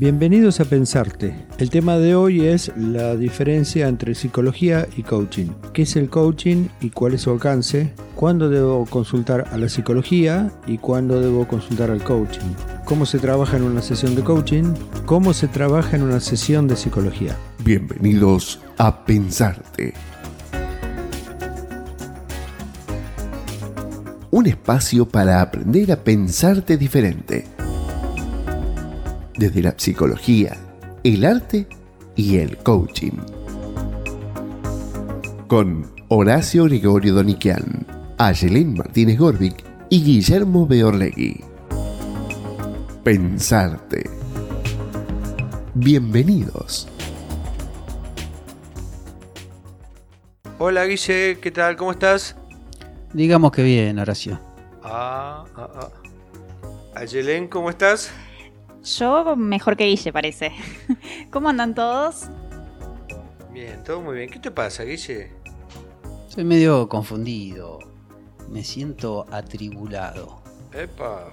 Bienvenidos a Pensarte. El tema de hoy es la diferencia entre psicología y coaching. ¿Qué es el coaching y cuál es su alcance? ¿Cuándo debo consultar a la psicología y cuándo debo consultar al coaching? ¿Cómo se trabaja en una sesión de coaching? ¿Cómo se trabaja en una sesión de psicología? Bienvenidos a Pensarte. Un espacio para aprender a pensarte diferente desde la psicología, el arte y el coaching. Con Horacio Gregorio Doniquian, Ayelén Martínez Gorbic y Guillermo Beorlegui. Pensarte. Bienvenidos. Hola Guille, ¿qué tal? ¿Cómo estás? Digamos que bien, Horacio. Ah, ah, ah. Ayelén, ¿cómo estás? Yo mejor que Guille, parece. ¿Cómo andan todos? Bien, todo muy bien. ¿Qué te pasa, Guille? Soy medio confundido. Me siento atribulado. Epa,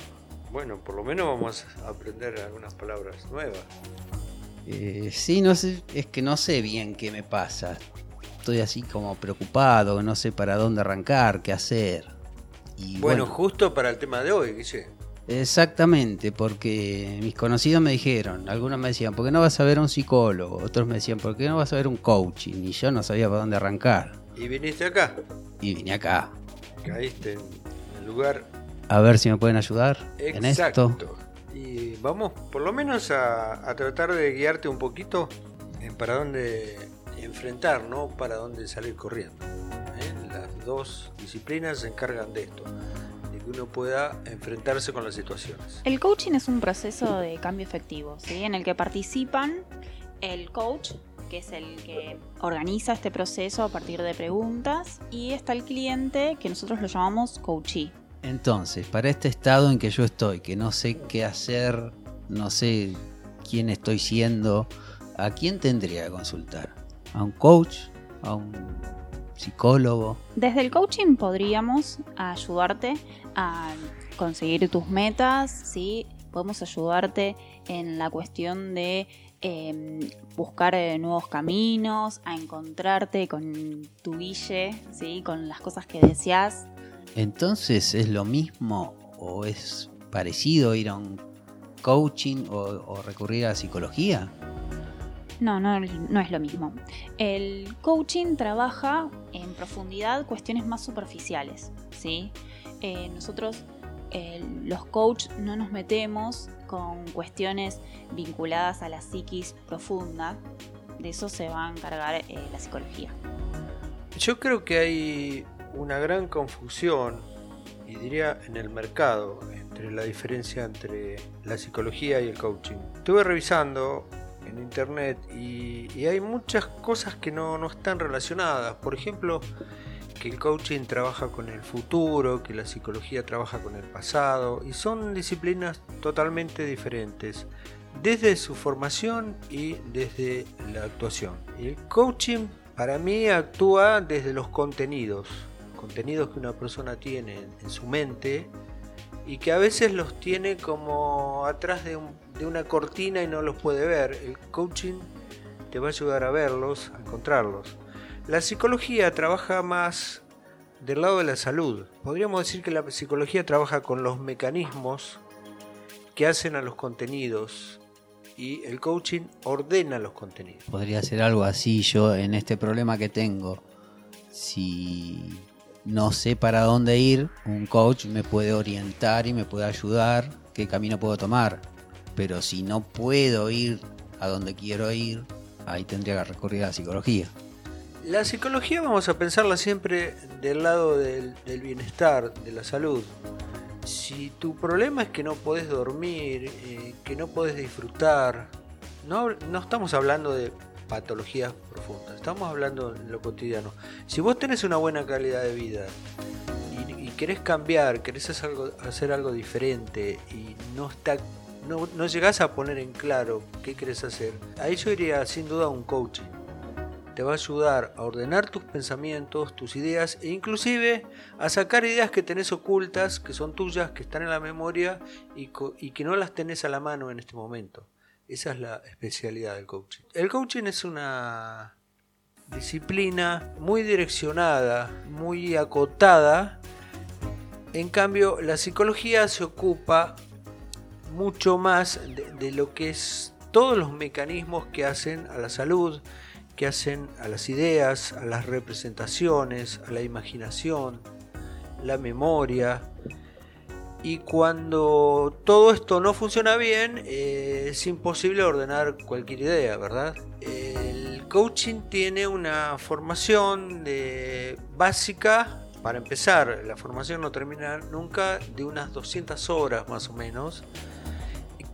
bueno, por lo menos vamos a aprender algunas palabras nuevas. Eh, sí, no sé, es que no sé bien qué me pasa. Estoy así como preocupado, no sé para dónde arrancar, qué hacer. Y bueno, justo para el tema de hoy, Guille. Exactamente, porque mis conocidos me dijeron, algunos me decían, ¿por qué no vas a ver a un psicólogo? Otros me decían, ¿por qué no vas a ver un coaching? Y yo no sabía para dónde arrancar. ¿Y viniste acá? Y vine acá. Caíste en el lugar. A ver si me pueden ayudar en esto. Y vamos por lo menos a, tratar de guiarte un poquito en para dónde enfrentar, ¿no? Para dónde salir corriendo. ¿eh? Las dos disciplinas se encargan de esto uno pueda enfrentarse con las situaciones. El coaching es un proceso de cambio efectivo, ¿sí? en el que participan el coach, que es el que organiza este proceso a partir de preguntas, y está el cliente, que nosotros lo llamamos coachee. Entonces, para este estado en que yo estoy, que no sé qué hacer, no sé quién estoy siendo, ¿a quién tendría que consultar? ¿A un coach? ¿A un psicólogo? Desde el coaching podríamos ayudarte a conseguir tus metas, ¿sí? Podemos ayudarte en la cuestión de em, buscar eh, nuevos caminos, a encontrarte con tu guille, ¿sí? Con las cosas que deseas. Entonces, ¿es lo mismo o es parecido ir a un coaching o, o recurrir a la psicología? No, no, no es lo mismo. El coaching trabaja en profundidad cuestiones más superficiales, ¿sí? Eh, nosotros, los coaches, no nos metemos con cuestiones vinculadas a la psiquis profunda. De eso se va a encargar eh, la psicología. Yo creo que hay una gran confusión, y diría en el mercado, entre la diferencia entre la psicología y el coaching. Estuve revisando en internet y, hay muchas cosas que no, no, están relacionadas. Por ejemplo, que el coaching trabaja con el futuro, que la psicología trabaja con el pasado y son disciplinas totalmente diferentes desde su formación y desde la actuación. El coaching para mí actúa desde los contenidos, contenidos que una persona tiene en su mente y que a veces los tiene como atrás de, una cortina y no los puede ver. El coaching te va a ayudar a verlos, a encontrarlos. La psicología trabaja más del lado de la salud. Podríamos decir que la psicología trabaja con los mecanismos que hacen a los contenidos y el coaching ordena los contenidos. Podría ser algo así yo en este problema que tengo. Si no sé para dónde ir, un coach me puede orientar y me puede ayudar qué camino puedo tomar. Pero si no puedo ir a donde quiero ir, ahí tendría que recurrir a la psicología. La psicología vamos a pensarla siempre del lado del, bienestar, de la salud. Si tu problema es que no puedes dormir, eh, que no puedes disfrutar, no, no estamos hablando de patologías profundas. Estamos hablando en lo cotidiano. Si vos tenés una buena calidad de vida y, querés cambiar, querés hacer algo, hacer algo diferente y no está no, no llegás a poner en claro qué querés hacer, ahí yo iría sin duda a un coaching. Te va a ayudar a ordenar tus pensamientos, tus ideas e inclusive a sacar ideas que tenés ocultas, que son tuyas, que están en la memoria y, y que no las tenés a la mano en este momento Esa es la especialidad del coaching. El coaching es una disciplina muy direccionada, muy acotada. En cambio, la psicología se ocupa mucho más de, lo que es todos los mecanismos que hacen a la salud, que hacen a las ideas, a las representaciones, a la imaginación, la memoria. Y cuando todo esto no funciona bien, eh, es imposible ordenar cualquier idea, ¿verdad? El coaching tiene una formación básica. Para empezar, la formación no termina nunca de unas 200 horas más o menos,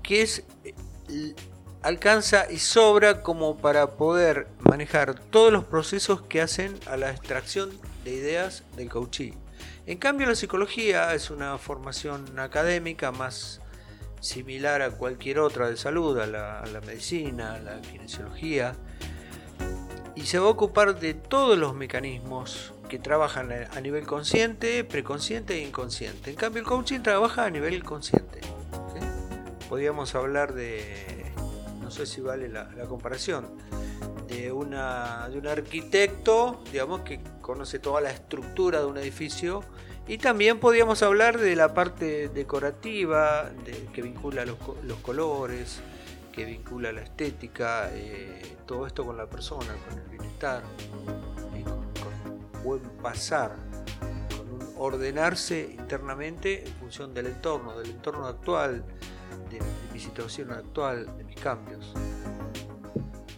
que es alcanza y sobra como para poder manejar todos los procesos que hacen a la extracción de ideas del coaching. En cambio, la psicología es una formación académica más similar a cualquier otra de salud, a la, medicina, a la kinesiología, y se va a ocupar de todos los mecanismos que trabajan a nivel consciente, preconsciente e inconsciente. En cambio, el coaching trabaja a nivel consciente. Podríamos hablar de, no sé si vale la, comparación, de, una, de un arquitecto, digamos, que conoce toda la estructura de un edificio. Y también podríamos hablar de la parte decorativa, que vincula los, colores, que vincula la estética, eh, todo esto con la persona, con el bienestar, con, un buen pasar, con un ordenarse internamente en función del entorno, del entorno actual, de mi situación actual, de mis cambios.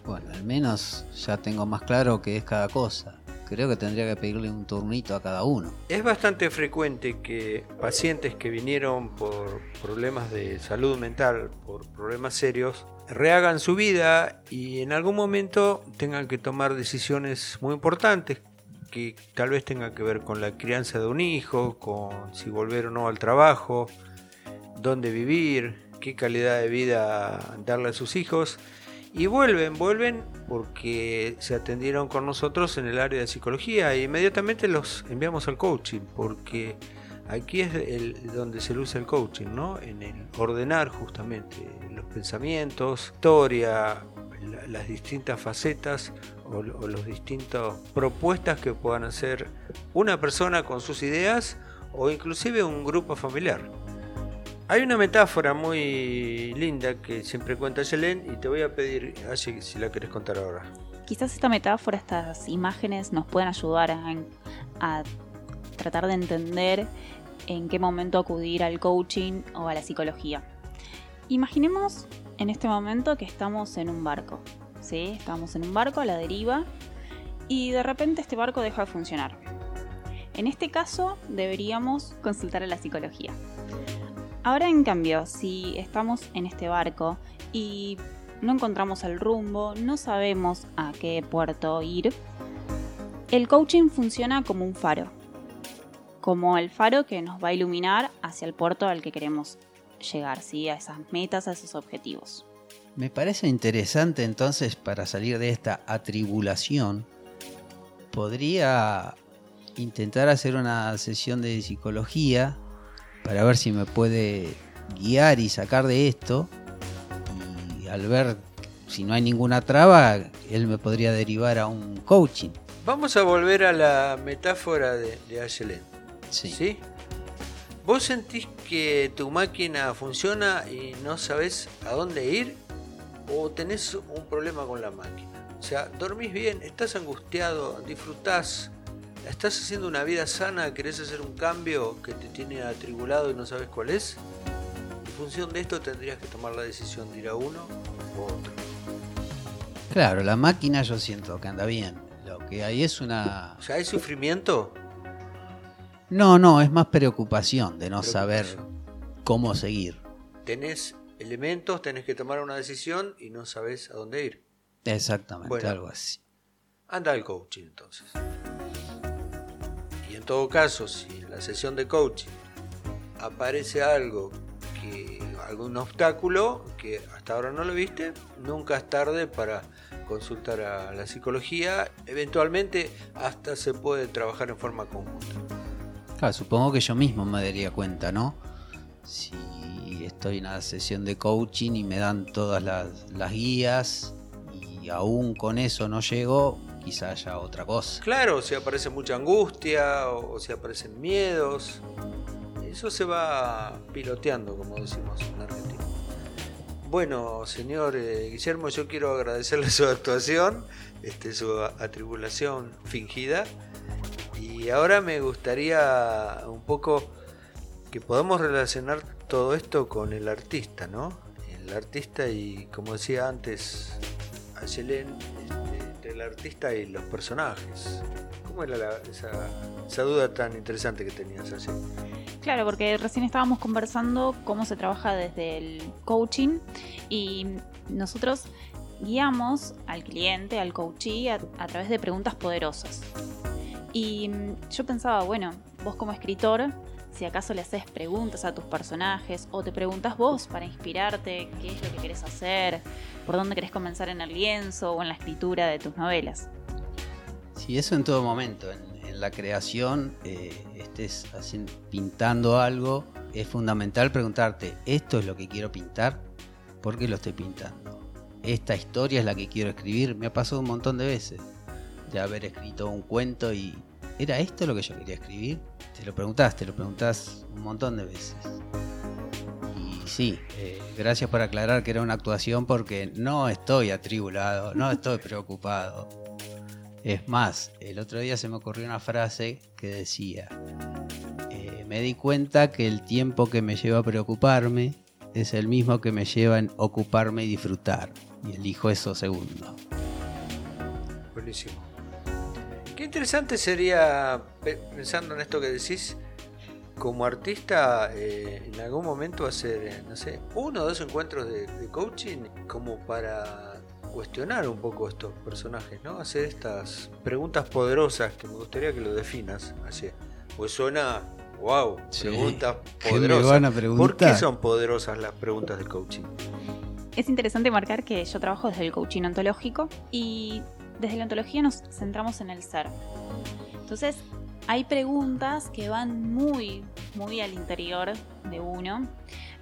Bueno, al menos ya tengo más claro qué es cada cosa. Creo que tendría que pedirle un turnito a cada uno. Es bastante frecuente que pacientes que vinieron por problemas de salud mental, por problemas serios, rehagan su vida y en algún momento tengan que tomar decisiones muy importantes que tal vez tengan que ver con la crianza de un hijo, con si volver o no al trabajo, dónde vivir, qué calidad de vida darle a sus hijos y vuelven, vuelven porque se atendieron con nosotros en el área de psicología e inmediatamente los enviamos al coaching porque aquí es el, donde se luce el coaching, ¿no? En el ordenar justamente los pensamientos, historia, las distintas facetas o, o las distintas propuestas que puedan hacer una persona con sus ideas o inclusive un grupo familiar. Hay una metáfora muy linda que siempre cuenta Yelen y te voy a pedir, si la querés contar ahora. Quizás esta metáfora, estas imágenes nos pueden ayudar a, tratar de entender en qué momento acudir al coaching o a la psicología. Imaginemos en este momento que estamos en un barco, ¿sí? Estamos en un barco a la deriva y de repente este barco deja de funcionar. En este caso deberíamos consultar a la psicología. Ahora en cambio, si estamos en este barco y no encontramos el rumbo, no sabemos a qué puerto ir, el coaching funciona como un faro, como el faro que nos va a iluminar hacia el puerto al que queremos llegar, ¿sí? a esas metas, a esos objetivos. Me parece interesante entonces para salir de esta atribulación, podría intentar hacer una sesión de psicología para ver si me puede guiar y sacar de esto. Y al ver si no hay ninguna traba, él me podría derivar a un coaching. Vamos a volver a la metáfora de, de Sí. ¿Sí? ¿Vos sentís que tu máquina funciona y no sabes a dónde ir? ¿O tenés un problema con la máquina? O sea, dormís bien, estás angustiado, disfrutás ¿Estás haciendo una vida sana? ¿Querés hacer un cambio que te tiene atribulado y no sabes cuál es? En función de esto tendrías que tomar la decisión de ir a uno u otro. Claro, la máquina yo siento que anda bien. Lo que hay es una... O sea, ¿hay sufrimiento? No, no, es más preocupación de no saber cómo seguir. Tenés elementos, tenés que tomar una decisión y no sabes a dónde ir. Exactamente, algo así. Anda al coaching entonces en todo caso, si en la sesión de coaching aparece algo que algún obstáculo que hasta ahora no lo viste, nunca es tarde para consultar a la psicología. Eventualmente hasta se puede trabajar en forma conjunta. Claro, supongo que yo mismo me daría cuenta, ¿no? Si estoy en una sesión de coaching y me dan todas las, las guías y aún con eso no llego, quizá haya otra cosa. Claro, si aparece mucha angustia o, si aparecen miedos. Eso se va piloteando, como decimos en Argentina. Bueno, señor eh, Guillermo, yo quiero agradecerle su actuación, este, su atribulación fingida. Y ahora me gustaría un poco que podamos relacionar todo esto con el artista, ¿no? El artista y, como decía antes Ayelen, este, el artista y los personajes. ¿Cómo era esa, duda tan interesante que tenías así? Claro, porque recién estábamos conversando cómo se trabaja desde el coaching y nosotros guiamos al cliente, al coachee, a, través de preguntas poderosas. Y yo pensaba, bueno, vos como escritor, si acaso le haces preguntas a tus personajes o te preguntas vos para inspirarte qué es lo que querés hacer, por dónde querés comenzar en el lienzo o en la escritura de tus novelas. Sí, eso en todo momento. En, la creación, eh, estés pintando algo, es fundamental preguntarte, ¿esto es lo que quiero pintar? ¿Por qué lo estoy pintando? ¿Esta historia es la que quiero escribir? Me ha pasado un montón de veces de haber escrito un cuento y ¿era esto lo que yo quería escribir? Te lo preguntás, te lo preguntás un montón de veces. Y sí, eh, gracias por aclarar que era una actuación porque no estoy atribulado, no estoy preocupado. Es más, el otro día se me ocurrió una frase que decía, eh, me di cuenta que el tiempo que me lleva a preocuparme es el mismo que me lleva en ocuparme y disfrutar. Y elijo eso segundo. Buenísimo. Qué interesante sería, pe- pensando en esto que decís, como artista, eh, en algún momento hacer, no sé, uno o dos encuentros de, de coaching como para cuestionar un poco estos personajes, ¿no? Hacer estas preguntas poderosas que me gustaría que lo definas así. Pues suena, wow, Sí. preguntas ¿Qué me poderosas. van a ¿Por qué son poderosas las preguntas de coaching? Es interesante marcar que yo trabajo desde el coaching ontológico y desde la ontología nos centramos en el ser. Entonces, hay preguntas que van muy, muy al interior de uno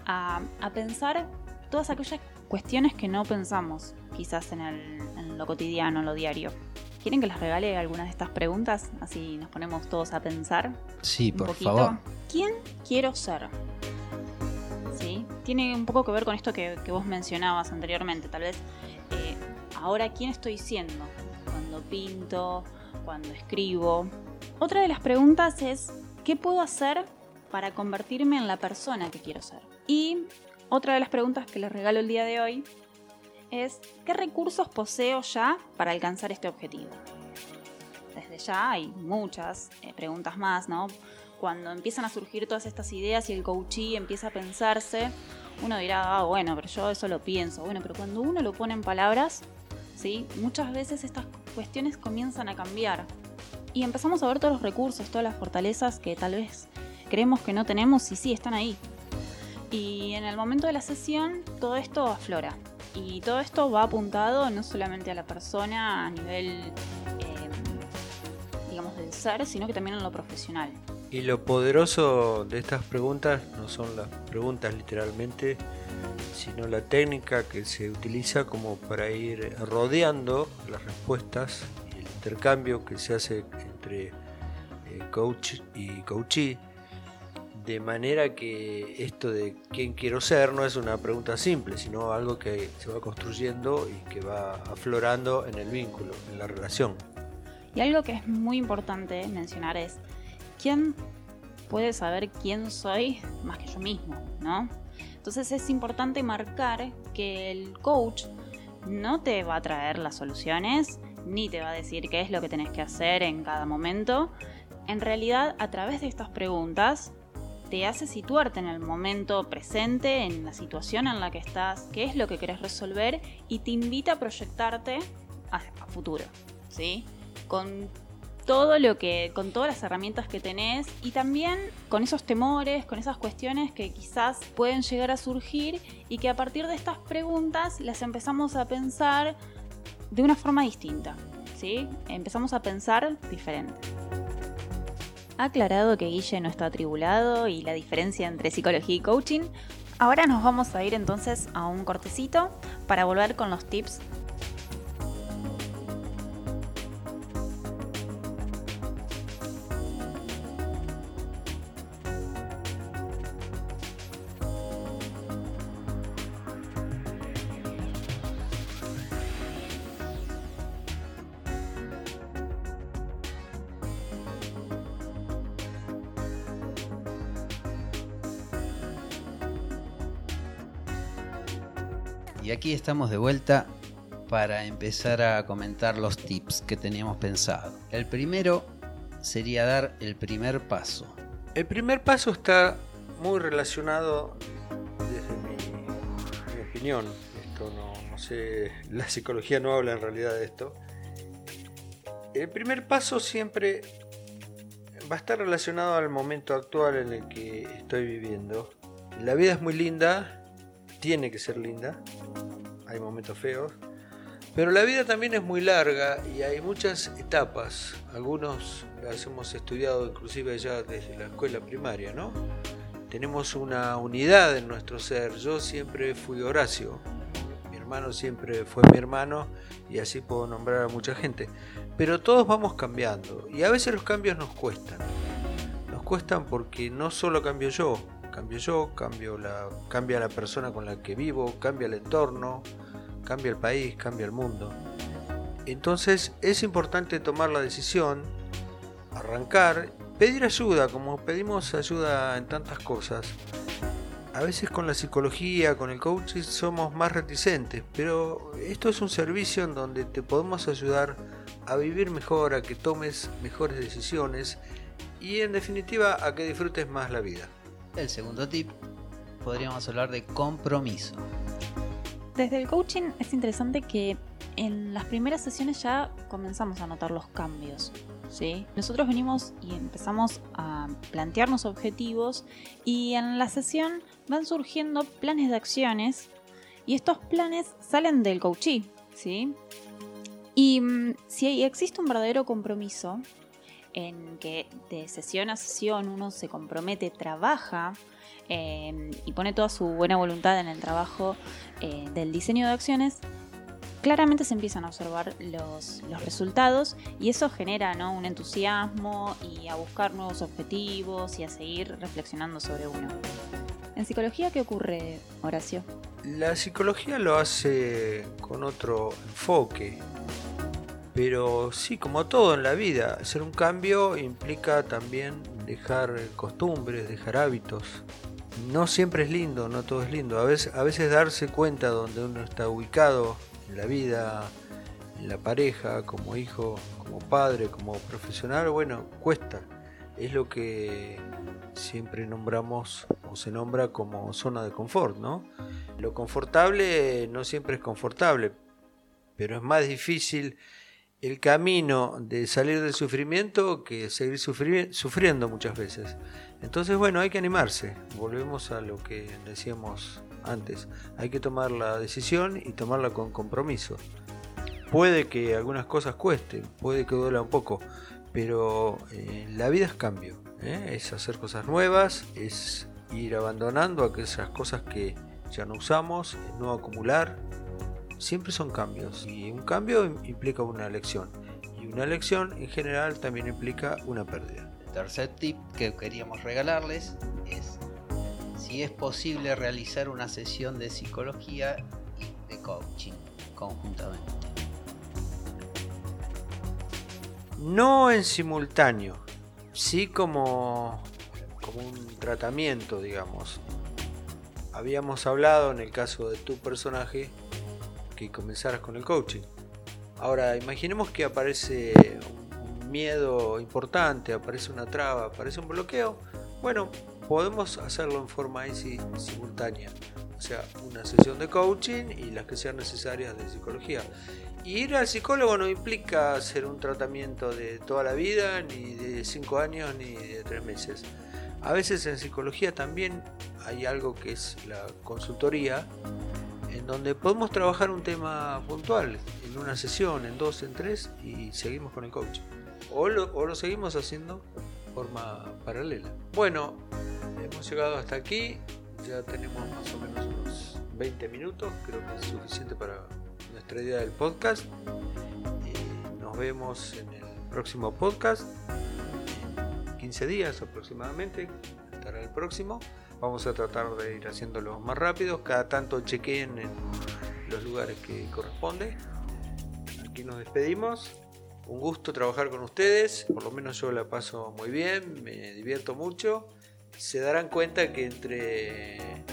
a, a pensar todas aquellas cuestiones que no pensamos, quizás en, el- en lo cotidiano, en lo diario. ¿Quieren que les regale algunas de estas preguntas? Así nos ponemos todos a pensar Sí, un por poquito. favor. ¿Quién quiero ser? ¿Sí? Tiene un poco que ver con esto que, que vos mencionabas anteriormente. Tal vez, ahora, ¿quién estoy siendo? Cuando pinto, cuando escribo. Otra de las preguntas es, ¿qué puedo hacer para convertirme en la persona que quiero ser? Y otra de las preguntas que les regalo el día de hoy es, ¿qué recursos poseo ya para alcanzar este objetivo? Desde ya hay muchas eh, preguntas más, ¿no? Cuando empiezan a surgir todas estas ideas y el coachee empieza a pensarse, uno dirá, ah, bueno, pero yo eso lo pienso. Bueno, pero cuando uno lo pone en palabras, ¿sí? Muchas veces estas cuestiones comienzan a cambiar. Y empezamos a ver todos los recursos, todas las fortalezas que tal vez creemos que no tenemos y sí, están ahí. Y en el momento de la sesión, todo esto aflora. Y todo esto va apuntado no solamente a la persona a nivel, eh, digamos, del ser, sino que también en lo profesional. Y lo poderoso de estas preguntas no son las preguntas literalmente, sino la técnica que se utiliza como para ir rodeando las respuestas y el intercambio que se hace entre eh, coach y coachee, de manera que esto de quién quiero ser no es una pregunta simple, sino algo que se va construyendo y que va aflorando en el vínculo, en la relación. Y algo que es muy importante mencionar es, ¿quién puede saber quién soy más que yo mismo? ¿no? Entonces es importante marcar que el coach no te va a traer las soluciones, ni te va a decir qué es lo que tenés que hacer en cada momento. En realidad, a través de estas preguntas, te hace situarte en el momento presente, en la situación en la que estás, qué es lo que querés resolver y te invita a proyectarte a, futuro, ¿sí? Con todo lo que, con todas las herramientas que tenés y también con esos temores, con esas cuestiones que quizás pueden llegar a surgir y que a partir de estas preguntas las empezamos a pensar de una forma distinta, ¿sí? Empezamos a pensar diferente. Aclarado que Guille no está atribulado y la diferencia entre psicología y coaching. Ahora nos vamos a ir entonces a un cortecito para volver con los tips Y aquí estamos de vuelta para empezar a comentar los tips que teníamos pensado. El primero sería dar el primer paso. El primer paso está muy relacionado, desde mi, opinión, esto no, no sé, la psicología no habla en realidad de esto. El primer paso siempre va a estar relacionado al momento actual en el que estoy viviendo. La vida es muy linda, tiene que ser linda, hay momentos feos, pero la vida también es muy larga y hay muchas etapas. Algunos las hemos estudiado inclusive ya desde la escuela primaria, ¿no? Tenemos una unidad en nuestro ser. Yo siempre fui Horacio, mi hermano siempre fue mi hermano y así puedo nombrar a mucha gente. Pero todos vamos cambiando y a veces los cambios nos cuestan. Nos cuestan porque no solo cambio yo, cambio yo, cambio la, cambia la persona con la que vivo, cambia el entorno, cambia el país, cambia el mundo. Entonces es importante tomar la decisión, arrancar, pedir ayuda, como pedimos ayuda en tantas cosas. A veces con la psicología, con el coaching somos más reticentes, pero esto es un servicio en donde te podemos ayudar a vivir mejor, a que tomes mejores decisiones y en definitiva a que disfrutes más la vida. El segundo tip podríamos hablar de compromiso. Desde el coaching es interesante que en las primeras sesiones ya comenzamos a notar los cambios. ¿sí? Nosotros venimos y empezamos a plantearnos objetivos y en la sesión van surgiendo planes de acciones y estos planes salen del coaching. ¿sí? Y mm, si existe un verdadero compromiso en que de sesión a sesión uno se compromete, trabaja eh, y pone toda su buena voluntad en el trabajo eh, del diseño de acciones, claramente se empiezan a observar los, los resultados y eso genera ¿no? un entusiasmo y a buscar nuevos objetivos y a seguir reflexionando sobre uno. ¿En psicología qué ocurre, Horacio? La psicología lo hace con otro enfoque, pero sí, como todo en la vida, hacer un cambio implica también dejar costumbres, dejar hábitos. No siempre es lindo, no todo es lindo. A veces, a veces darse cuenta donde uno está ubicado en la vida, en la pareja, como hijo, como padre, como profesional, bueno, cuesta. Es lo que siempre nombramos o se nombra como zona de confort, ¿no? Lo confortable no siempre es confortable, pero es más difícil el camino de salir del sufrimiento que seguir sufriendo muchas veces. Entonces, bueno, hay que animarse. Volvemos a lo que decíamos antes. Hay que tomar la decisión y tomarla con compromiso. Puede que algunas cosas cuesten, puede que duela un poco, pero eh, la vida es cambio. ¿eh? Es hacer cosas nuevas, es ir abandonando aquellas cosas que ya no usamos, no acumular, siempre son cambios y un cambio implica una elección y una elección en general también implica una pérdida. El tercer tip que queríamos regalarles es si es posible realizar una sesión de psicología y de coaching conjuntamente. No en simultáneo, sí como, como un tratamiento, digamos. Habíamos hablado en el caso de tu personaje que comenzaras con el coaching. Ahora, imaginemos que aparece un miedo importante, aparece una traba, aparece un bloqueo. Bueno, podemos hacerlo en forma simultánea. O sea, una sesión de coaching y las que sean necesarias de psicología. Y ir al psicólogo no implica hacer un tratamiento de toda la vida, ni de 5 años, ni de 3 meses. A veces en psicología también hay algo que es la consultoría, en donde podemos trabajar un tema puntual en una sesión, en dos, en tres y seguimos con el coaching. O lo, seguimos haciendo forma paralela. Bueno, hemos llegado hasta aquí. Ya tenemos más o menos unos 20 minutos, creo que es suficiente para nuestra idea del podcast. Nos vemos en el próximo podcast, en 15 días aproximadamente, estará el próximo. Vamos a tratar de ir haciéndolo más rápido, cada tanto chequeen en los lugares que corresponde. Aquí nos despedimos. Un gusto trabajar con ustedes, por lo menos yo la paso muy bien, me divierto mucho. Se darán cuenta que entre eh,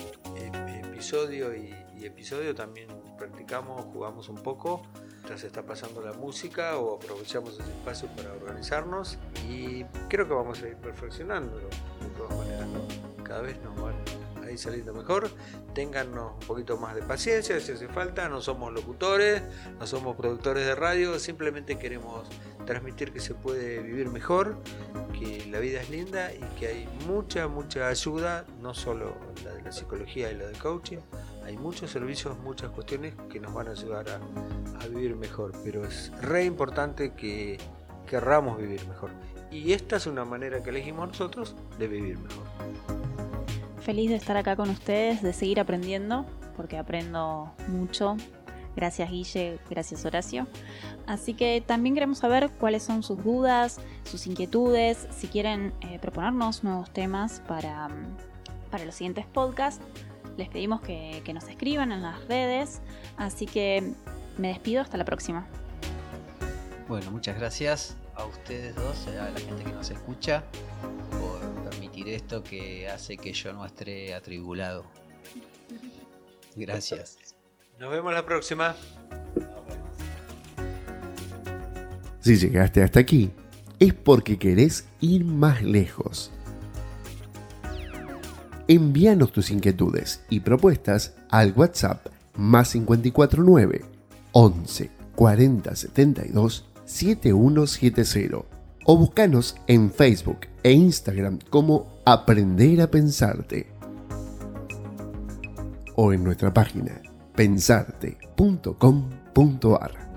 episodio y, episodio también practicamos, jugamos un poco, mientras está pasando la música o aprovechamos ese espacio para organizarnos y creo que vamos a ir perfeccionándolo de todas maneras. Cada vez nos van a saliendo mejor. Téngannos un poquito más de paciencia si hace falta. No somos locutores, no somos productores de radio, simplemente queremos transmitir que se puede vivir mejor, que la vida es linda y que hay mucha, mucha ayuda, no solo la de la psicología y la del coaching, hay muchos servicios, muchas cuestiones que nos van a ayudar a, a vivir mejor, pero es re importante que querramos vivir mejor. Y esta es una manera que elegimos nosotros de vivir mejor. Feliz de estar acá con ustedes, de seguir aprendiendo, porque aprendo mucho. Gracias Guille, gracias Horacio. Así que también queremos saber cuáles son sus dudas, sus inquietudes, si quieren eh, proponernos nuevos temas para, para los siguientes podcasts. Les pedimos que, que nos escriban en las redes. Así que me despido, hasta la próxima. Bueno, muchas gracias a ustedes dos, a la gente que nos escucha, esto que hace que yo no esté atribulado. Gracias. Nos vemos la próxima. Si llegaste hasta aquí, es porque querés ir más lejos. Envíanos tus inquietudes y propuestas al WhatsApp más 549 11 40 72 7170 o búscanos en Facebook e Instagram como Aprender a Pensarte o en nuestra página pensarte.com.ar.